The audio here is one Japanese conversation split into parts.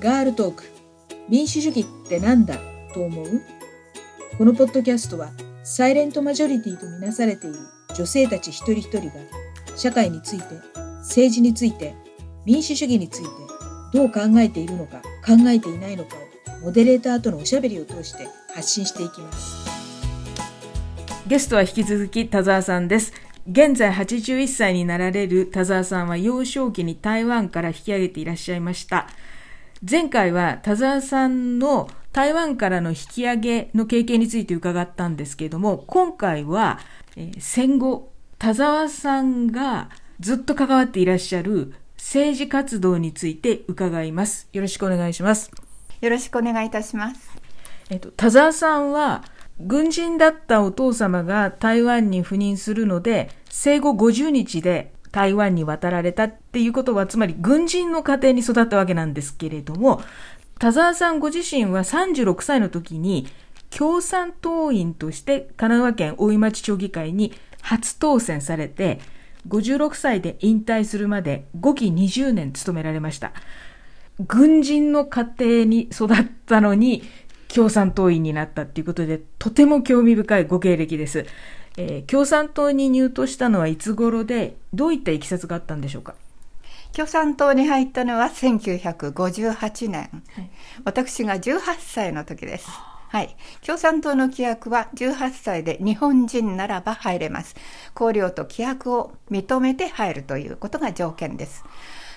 ガールトーク。民主主義ってなんだ？と思う？このポッドキャストはサイレントマジョリティとみなされている女性たち一人一人が社会について政治について民主主義についてどう考えているのか考えていないのかをモデレーターとのおしゃべりを通して発信していきます。ゲストは引き続き田沢さんです。現在81歳になられる田沢さんは幼少期に台湾から引き上げていらっしゃいました。前回は田沢さんの台湾からの引き上げの経験について伺ったんですけれども今回は、えー、戦後田沢さんがずっと関わっていらっしゃる政治活動について伺います。よろしくお願いします。よろしくお願いいたします。えっと、田沢さんは、軍人だったお父様が台湾に赴任するので、生後50日で台湾に渡られたっていうことは、つまり軍人の家庭に育ったわけなんですけれども、田沢さんご自身は36歳の時に、共産党員として神奈川県大井町町議会に初当選されて、56歳で引退するまで5期20年務められました。軍人の家庭に育ったのに共産党員になったっていうことで、とても興味深いご経歴です。えー、共産党に入党したのはいつ頃で、どういったいきさつがあったんでしょうか？共産党に入ったのは1958年、はい、私が18歳の時です。はい。共産党の規約は18歳で日本人ならば入れます。綱領と規約を認めて入るということが条件です。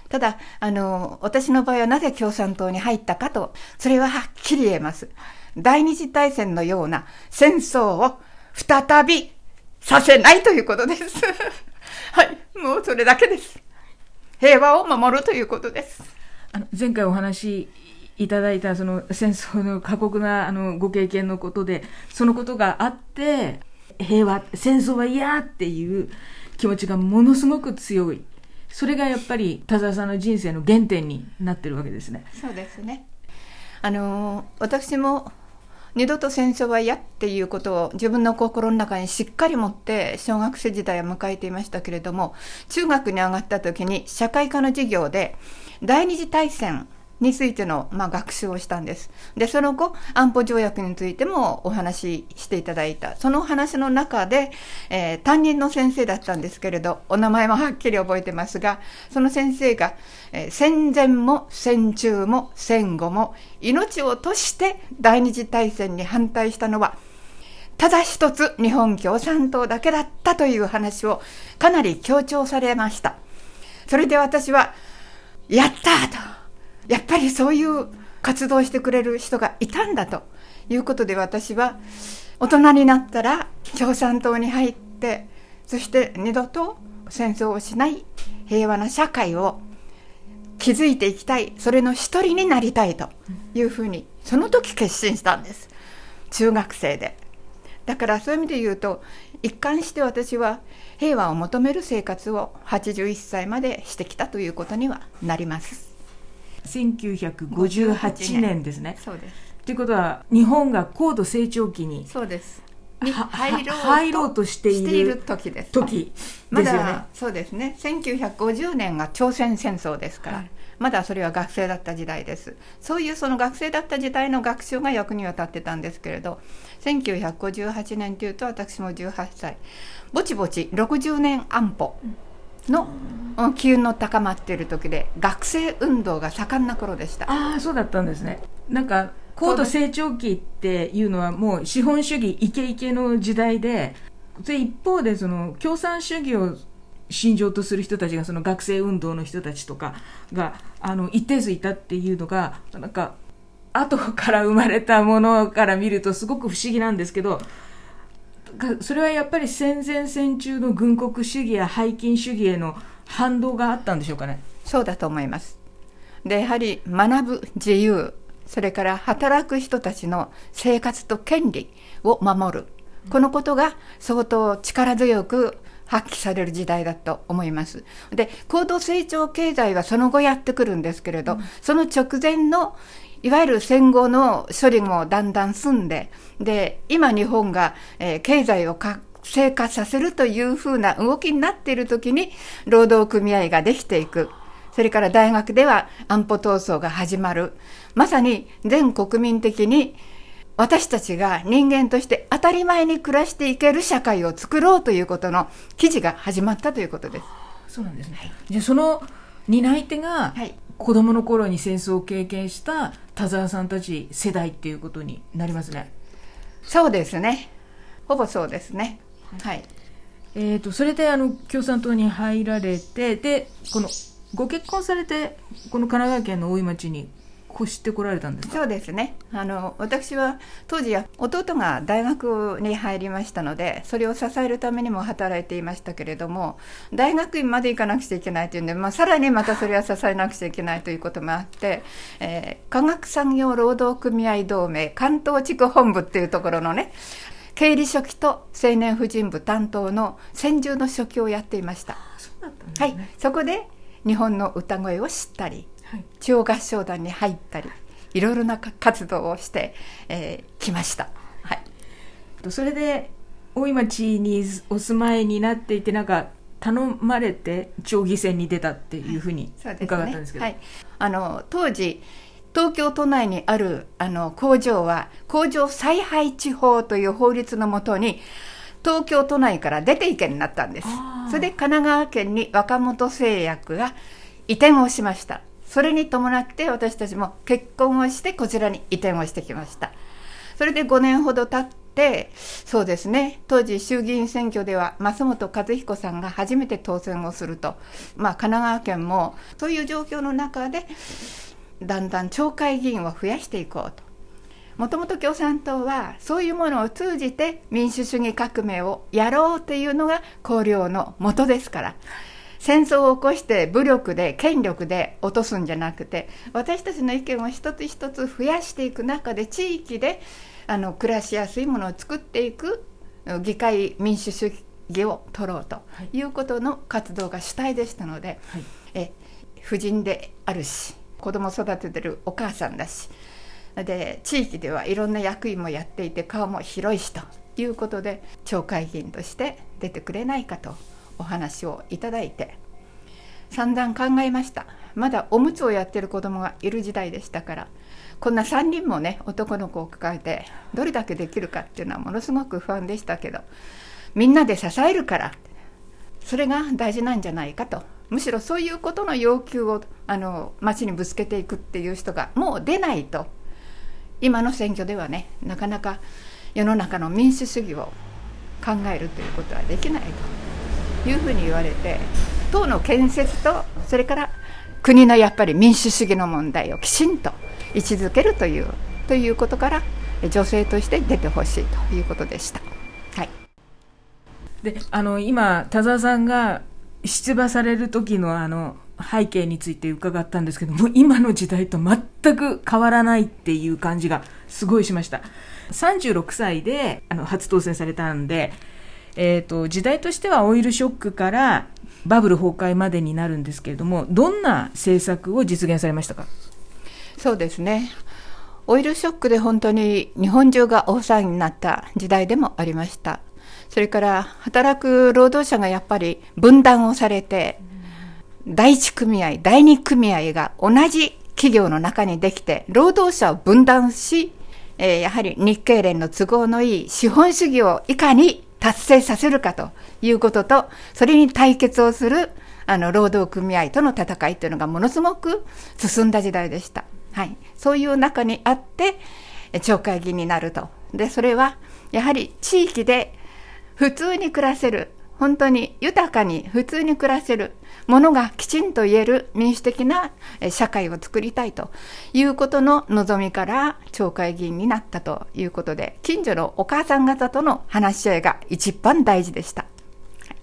ただ、あの、私の場合はなぜ共産党に入ったかと、それははっきり言えます。第二次大戦のような戦争を再びさせないということです。はい。もうそれだけです。平和を守るということです。あの前回お話いただいたその戦争の過酷なあのご経験のことで、そのことがあって、平和、戦争は嫌っていう気持ちがものすごく強い。それがやっぱり田沢さんの人生の原点になってるわけですね。そうですね。あの、私も二度と戦争は嫌っていうことを自分の心の中にしっかり持って小学生時代を迎えていましたけれども、中学に上がった時に社会科の授業で第二次大戦についての、まあ、学習をしたんです。で、その後、安保条約についてもお話ししていただいた。その話の中で、えー、担任の先生だったんですけれど、お名前もはっきり覚えてますが、その先生が、えー、戦前も戦中も戦後も命を落として第二次大戦に反対したのは、ただ一つ日本共産党だけだったという話をかなり強調されました。それで私は、やったとやっぱりそういう活動してくれる人がいたんだということで私は大人になったら共産党に入ってそして二度と戦争をしない平和な社会を築いていきたい。それの一人になりたいというふうにその時決心したんです。中学生で。だからそういう意味で言うと一貫して私は平和を求める生活を81歳までしてきたということにはなります。1958年ですね。そうです。ということは日本が高度成長期にそうです。入ろうとしている時です。時まだそうですね。1950年が朝鮮戦争ですから、はい、まだそれは学生だった時代です。そういうその学生だった時代の学習が役には立ってたんですけれど1958年というと私も18歳。ぼちぼち60年安保、うんの機運の高まっている時で学生運動が盛んな頃でしたああそうだったんですねなんか高度成長期っていうのはもう資本主義イケイケの時代でで一方でその共産主義を信条とする人たちがその学生運動の人たちとかがあの一定数いたっていうのがなんか後から生まれたものから見るとすごく不思議なんですけどそれはやっぱり戦前戦中の軍国主義や拝金主義への反動があったんでしょうかね。そうだと思います。でやはり学ぶ自由それから働く人たちの生活と権利を守る。このことが相当力強く発揮される時代だと思います。で、高度成長経済はその後やってくるんですけれど、うん、その直前のいわゆる戦後の処理もだんだん済んで、で、今日本が、えー、経済を活性化させるというふうな動きになっている時に、労働組合ができていく。それから大学では安保闘争が始まる。まさに全国民的に私たちが人間として当たり前に暮らしていける社会を作ろうということの記事が始まったということです。そうなんですね。はい、じゃあその担い手が、はい、子供の頃に戦争を経験した田沢さんたち世代っていうことになりますね。そうですね。ほぼそうですね。はい。えっ、ー、とそれであの共産党に入られてでこのご結婚されてこの神奈川県の大井町に越してこられたんですそうですね。あの私は当時弟が大学に入りましたのでそれを支えるためにも働いていましたけれども大学院まで行かなくちゃいけないというんで、まあ、さらにまたそれは支えなくちゃいけないということもあって、えー、科学産業労働組合同盟関東地区本部っていうところのね経理書記と青年婦人部担当の専従の書記をやっていました。そはい、そこで日本の歌声を知ったり中央合唱団に入ったりい。ろいろな活動をしてき、えー、ました。はい、それで大井町にお住まいになっていてなんか頼まれて町議選に出たっていうふうに伺ったんですけど、はいねはい、あの当時東京都内にあるあの工場は工場再配置法という法律のもとに東京都内から出ていけになったんです。それで神奈川県に若元製薬が移転をしました。それに伴って私たちも結婚をしてこちらに移転をしてきました。それで5年ほど経ってそうですね当時衆議院選挙では増本和彦さんが初めて当選をすると、まあ、神奈川県もそういう状況の中でだんだん町会議員を増やしていこうと。もともと共産党はそういうものを通じて民主主義革命をやろうというのが綱領のもとですから。戦争を起こして武力で権力で落とすんじゃなくて私たちの意見を一つ一つ増やしていく中で地域であの暮らしやすいものを作っていく議会民主主義を取ろうということの活動が主体でしたので、はい、え婦人であるし子供育ててるお母さんだし。で地域ではいろんな役員もやっていて顔も広いしということで町会議員として出てくれないかとお話をいただいて。散々考えました。まだおむつをやってる子供がいる時代でしたから。こんな3人もね男の子を抱えてどれだけできるかっていうのはものすごく不安でしたけどみんなで支えるからそれが大事なんじゃないかとむしろそういうことの要求をあの町にぶつけていくっていう人がもう出ないと今の選挙ではねなかなか世の中の民主主義を考えるということはできないと。いうふうに言われて党の建設とそれから国のやっぱり民主主義の問題をきちんと位置づけるというということから女性として出てほしいということでした。はい、であの今田沢さんが出馬される時のあの背景について伺ったんですけども今の時代と全く変わらないっていう感じがすごいしました。36歳であの初当選されたんでえーと、時代としてはオイルショックからバブル崩壊までになるんですけれどもどんな政策を実現されましたか？そうですね。オイルショックで本当に日本中が大騒ぎになった時代でもありました。それから働く労働者がやっぱり分断をされて第一組合第二組合が同じ企業の中にできて労働者を分断し、えー、やはり日経連の都合のいい資本主義をいかに達成させるかということと、それに対決をする、あの、労働組合との戦いというのがものすごく進んだ時代でした。はい。そういう中にあって、町会議になると。で、それは、やはり地域で普通に暮らせる、本当に豊かに普通に暮らせる。ものがきちんと言える民主的な社会を作りたいということの望みから町会議員になったということで近所のお母さん方との話し合いが一番大事でした。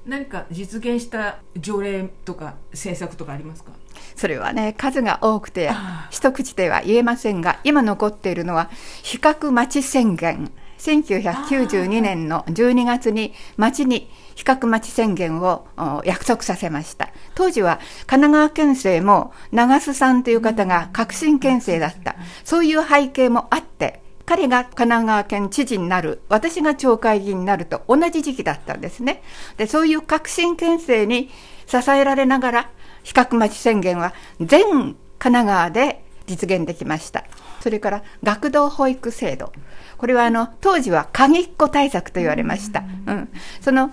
何か実現した条例とか政策とかありますか？それはね数が多くて一口では言えませんが今残っているのは比較町宣言1992年の12月に町に比較町宣言を約束させました。当時は神奈川県政も長須さんという方が革新県政だった。そういう背景もあって、彼が神奈川県知事になる、私が町会議員になると同じ時期だったんですね。で、そういう革新県政に支えられながら、比較町宣言は全神奈川で実現できました。それから学童保育制度。これはあの当時は鍵っ子対策と言われました。うん、その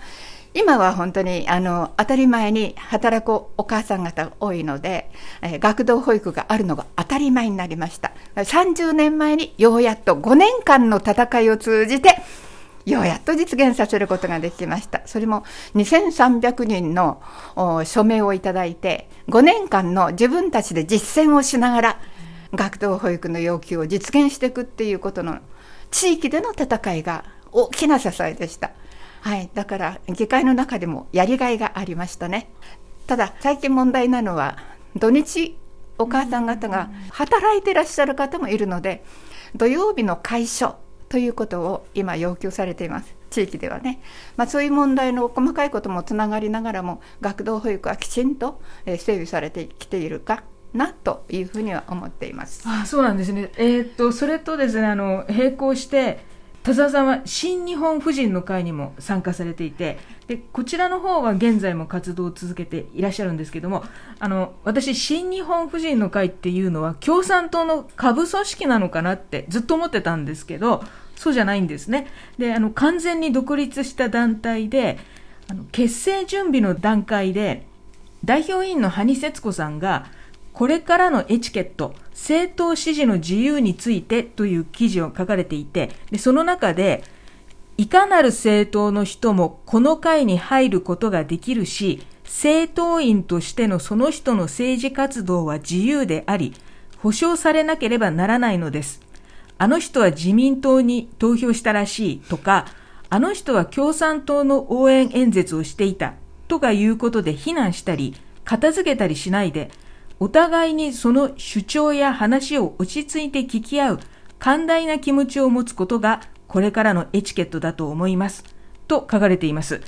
今は本当にあの当たり前に働くお母さん方が多いので、えー、学童保育があるのが当たり前になりました。30年前にようやっと5年間の戦いを通じてようやっと実現させることができました。それも2300人の署名をいただいて、5年間の自分たちで実践をしながら、学童保育の要求を実現していくっていうことの地域での戦いが大きな支えでした。はい、だから議会の中でもやりがいがありましたね。ただ最近問題なのは土日お母さん方が働いてらっしゃる方もいるので土曜日の会所ということを今要求されています地域ではね、まあ、そういう問題の細かいこともつながりながらも学童保育はきちんと整備されてきているかなというふうには思っています。あそうなんですね。えー、っとそれとですねあの並行して田沢さんは新日本婦人の会にも参加されていてでこちらの方は現在も活動を続けていらっしゃるんですけどもあの私新日本婦人の会っていうのは共産党の下部組織なのかなってずっと思ってたんですけどそうじゃないんですねであの完全に独立した団体であの結成準備の段階で代表委員の羽生節子さんがこれからのエチケット、政党支持の自由についてという記事を書かれていて、でその中で、いかなる政党の人もこの会に入ることができるし、政党員としてのその人の政治活動は自由であり、保障されなければならないのです。あの人は自民党に投票したらしいとか、あの人は共産党の応援演説をしていたとかいうことで非難したり、片付けたりしないで、お互いにその主張や話を落ち着いて聞き合う寛大な気持ちを持つことがこれからのエチケットだと思います。と書かれています。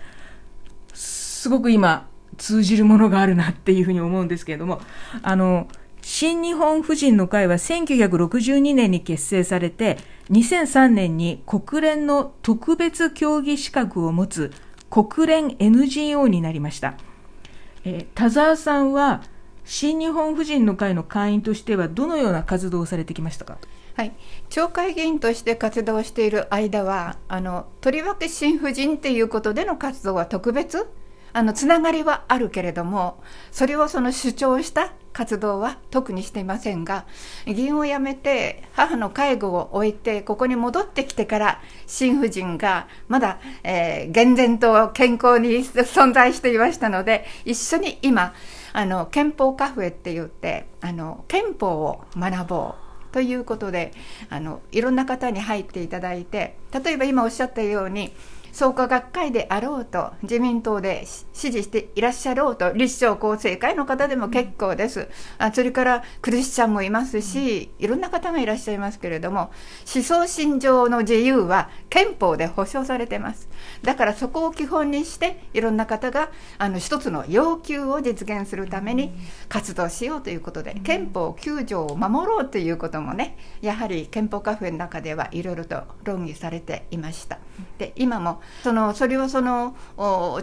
すごく今通じるものがあるなっていうふうに思うんですけれども、あの、新日本婦人の会は1962年に結成されて、2003年に国連の特別協議資格を持つ国連 NGO になりました。えー、田沢さんは新日本婦人の会の会員としてはどのような活動をされてきましたか？はい、町会議員として活動している間はあのとりわけ新婦人っていうことでの活動は特別？あのつながりはあるけれどもそれをその主張した活動は特にしていませんが議員を辞めて母の介護を終えてここに戻ってきてから新婦人がまだ、えー、健全と健康に存在していましたので一緒に今あの憲法カフェって言ってあの憲法を学ぼうということであのいろんな方に入っていただいて例えば今おっしゃったように創価学会であろうと自民党で支持していらっしゃろうと立正厚生会の方でも結構です、あそれからクリスチャンもいますしいろんな方がいらっしゃいますけれども思想信条の自由は憲法で保障されてます。だからそこを基本にしていろんな方があの一つの要求を実現するために活動しようということで憲法9条を守ろうということもねやはり憲法カフェの中ではいろいろと論議されていました。で今もそのそれをその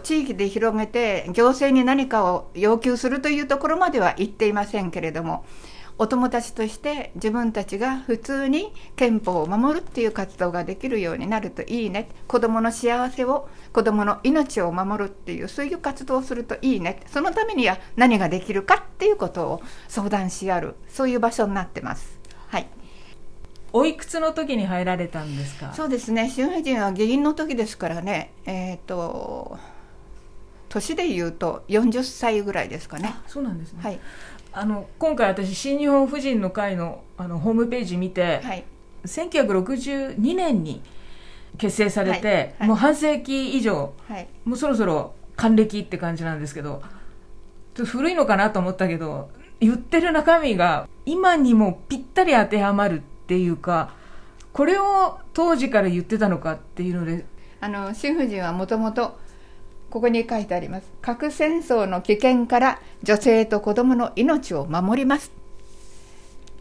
地域で広げて行政に何かを要求するというところまでは言っていませんけれどもお友達として自分たちが普通に憲法を守るっていう活動ができるようになるといいね。子どもの幸せを子どもの命を守るっていうそういう活動をするといいね。そのためには何ができるかっていうことを相談し合うそういう場所になってます。はい。おいくつの時に入られたんですか？そうですね。新婦人は議員の時ですからね。えっ、ー、と年でいうと40歳ぐらいですかね。そうなんですね、はい、あの今回私新日本婦人の会のあのホームページ見て、はい、1962年に結成されて、はい。はい、もう半世紀以上、はい、もうそろそろ還暦って感じなんですけどちょっと古いのかなと思ったけど言ってる中身が今にもぴったり当てはまるってていうかこれを当時から言ってたのかっていうので。あの新婦人はもともとここに書いてあります。核戦争の危険から女性と子どもの命を守ります。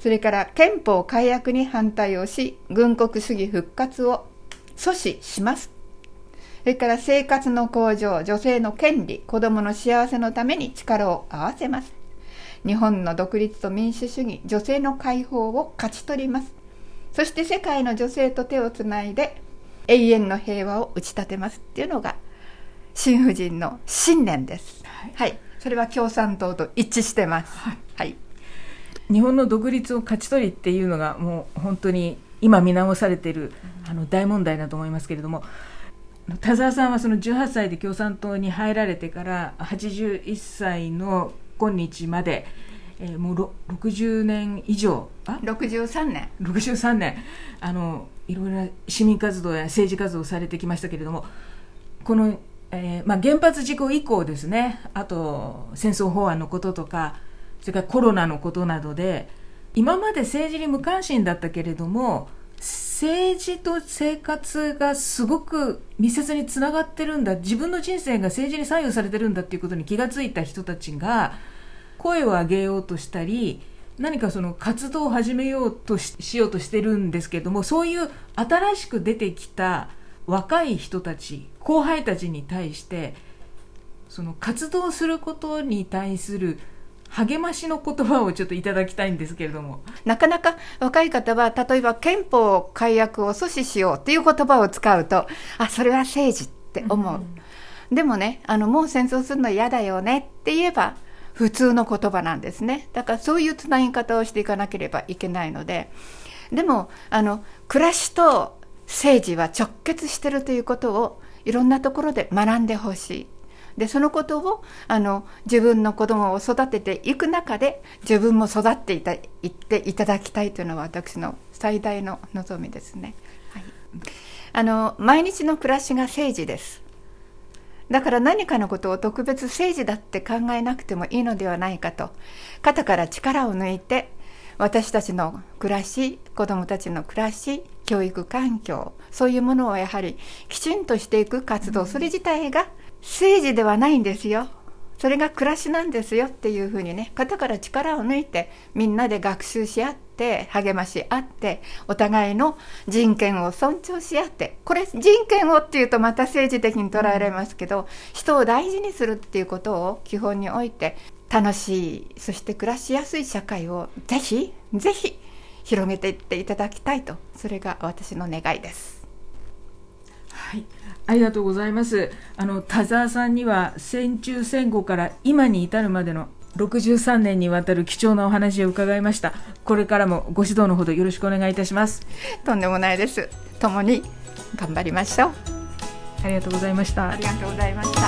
それから憲法改悪に反対をし軍国主義復活を阻止します。それから生活の向上女性の権利子どもの幸せのために力を合わせます。日本の独立と民主主義女性の解放を勝ち取ります。そして世界の女性と手をつないで永遠の平和を打ち立てますっていうのが新婦人の信念です。はい、はい、それは共産党と一致してます、はい、はい、日本の独立を勝ち取りっていうのがもう本当に今見直されているあの大問題だと思いますけれども田沢さんはその18歳で共産党に入られてから81歳の今日まで、えー、もう60年以上。あ？63年。63年。あのいろいろな市民活動や政治活動をされてきましたけれどもこの、えーまあ、原発事故以降ですね。あと戦争法案のこととかそれからコロナのことなどで今まで政治に無関心だったけれども政治と生活がすごく密接につながってるんだ。自分の人生が政治に左右されてるんだっていうことに気が付いた人たちが声を上げようとしたり何かその活動を始めようとしようとしてるんですけどもそういう新しく出てきた若い人たち後輩たちに対してその活動することに対する励ましの言葉をちょっといただきたいんですけれども。なかなか若い方は例えば憲法改悪を阻止しようっていう言葉を使うとあそれは政治って思う、うん、でもねあのもう戦争するの嫌だよねって言えば普通の言葉なんですね。だからそういうつなぎ方をしていかなければいけないので。でもあの暮らしと政治は直結してるということをいろんなところで学んでほしいでそのことをあの自分の子供を育てていく中で自分も育っていたいっていただきたいというのは私の最大の望みですね、はい、あの毎日の暮らしが政治です。だから何かのことを特別政治だって考えなくてもいいのではないかと肩から力を抜いて私たちの暮らし子どもたちの暮らし教育環境そういうものをやはりきちんとしていく活動それ自体が政治ではないんですよそれが暮らしなんですよっていうふうにね肩から力を抜いてみんなで学習し合って励まし合ってお互いの人権を尊重し合ってこれ人権をっていうとまた政治的に捉えられますけど人を大事にするっていうことを基本に置いて楽しいそして暮らしやすい社会をぜひぜひ広げていっていただきたいとそれが私の願いです。はいありがとうございます。あの田沢さんには戦中戦後から今に至るまでの63年にわたる貴重なお話を伺いました。これからもご指導のほどよろしくお願いいたします。とんでもないです。共に頑張りましょう。ありがとうございました。ありがとうございました。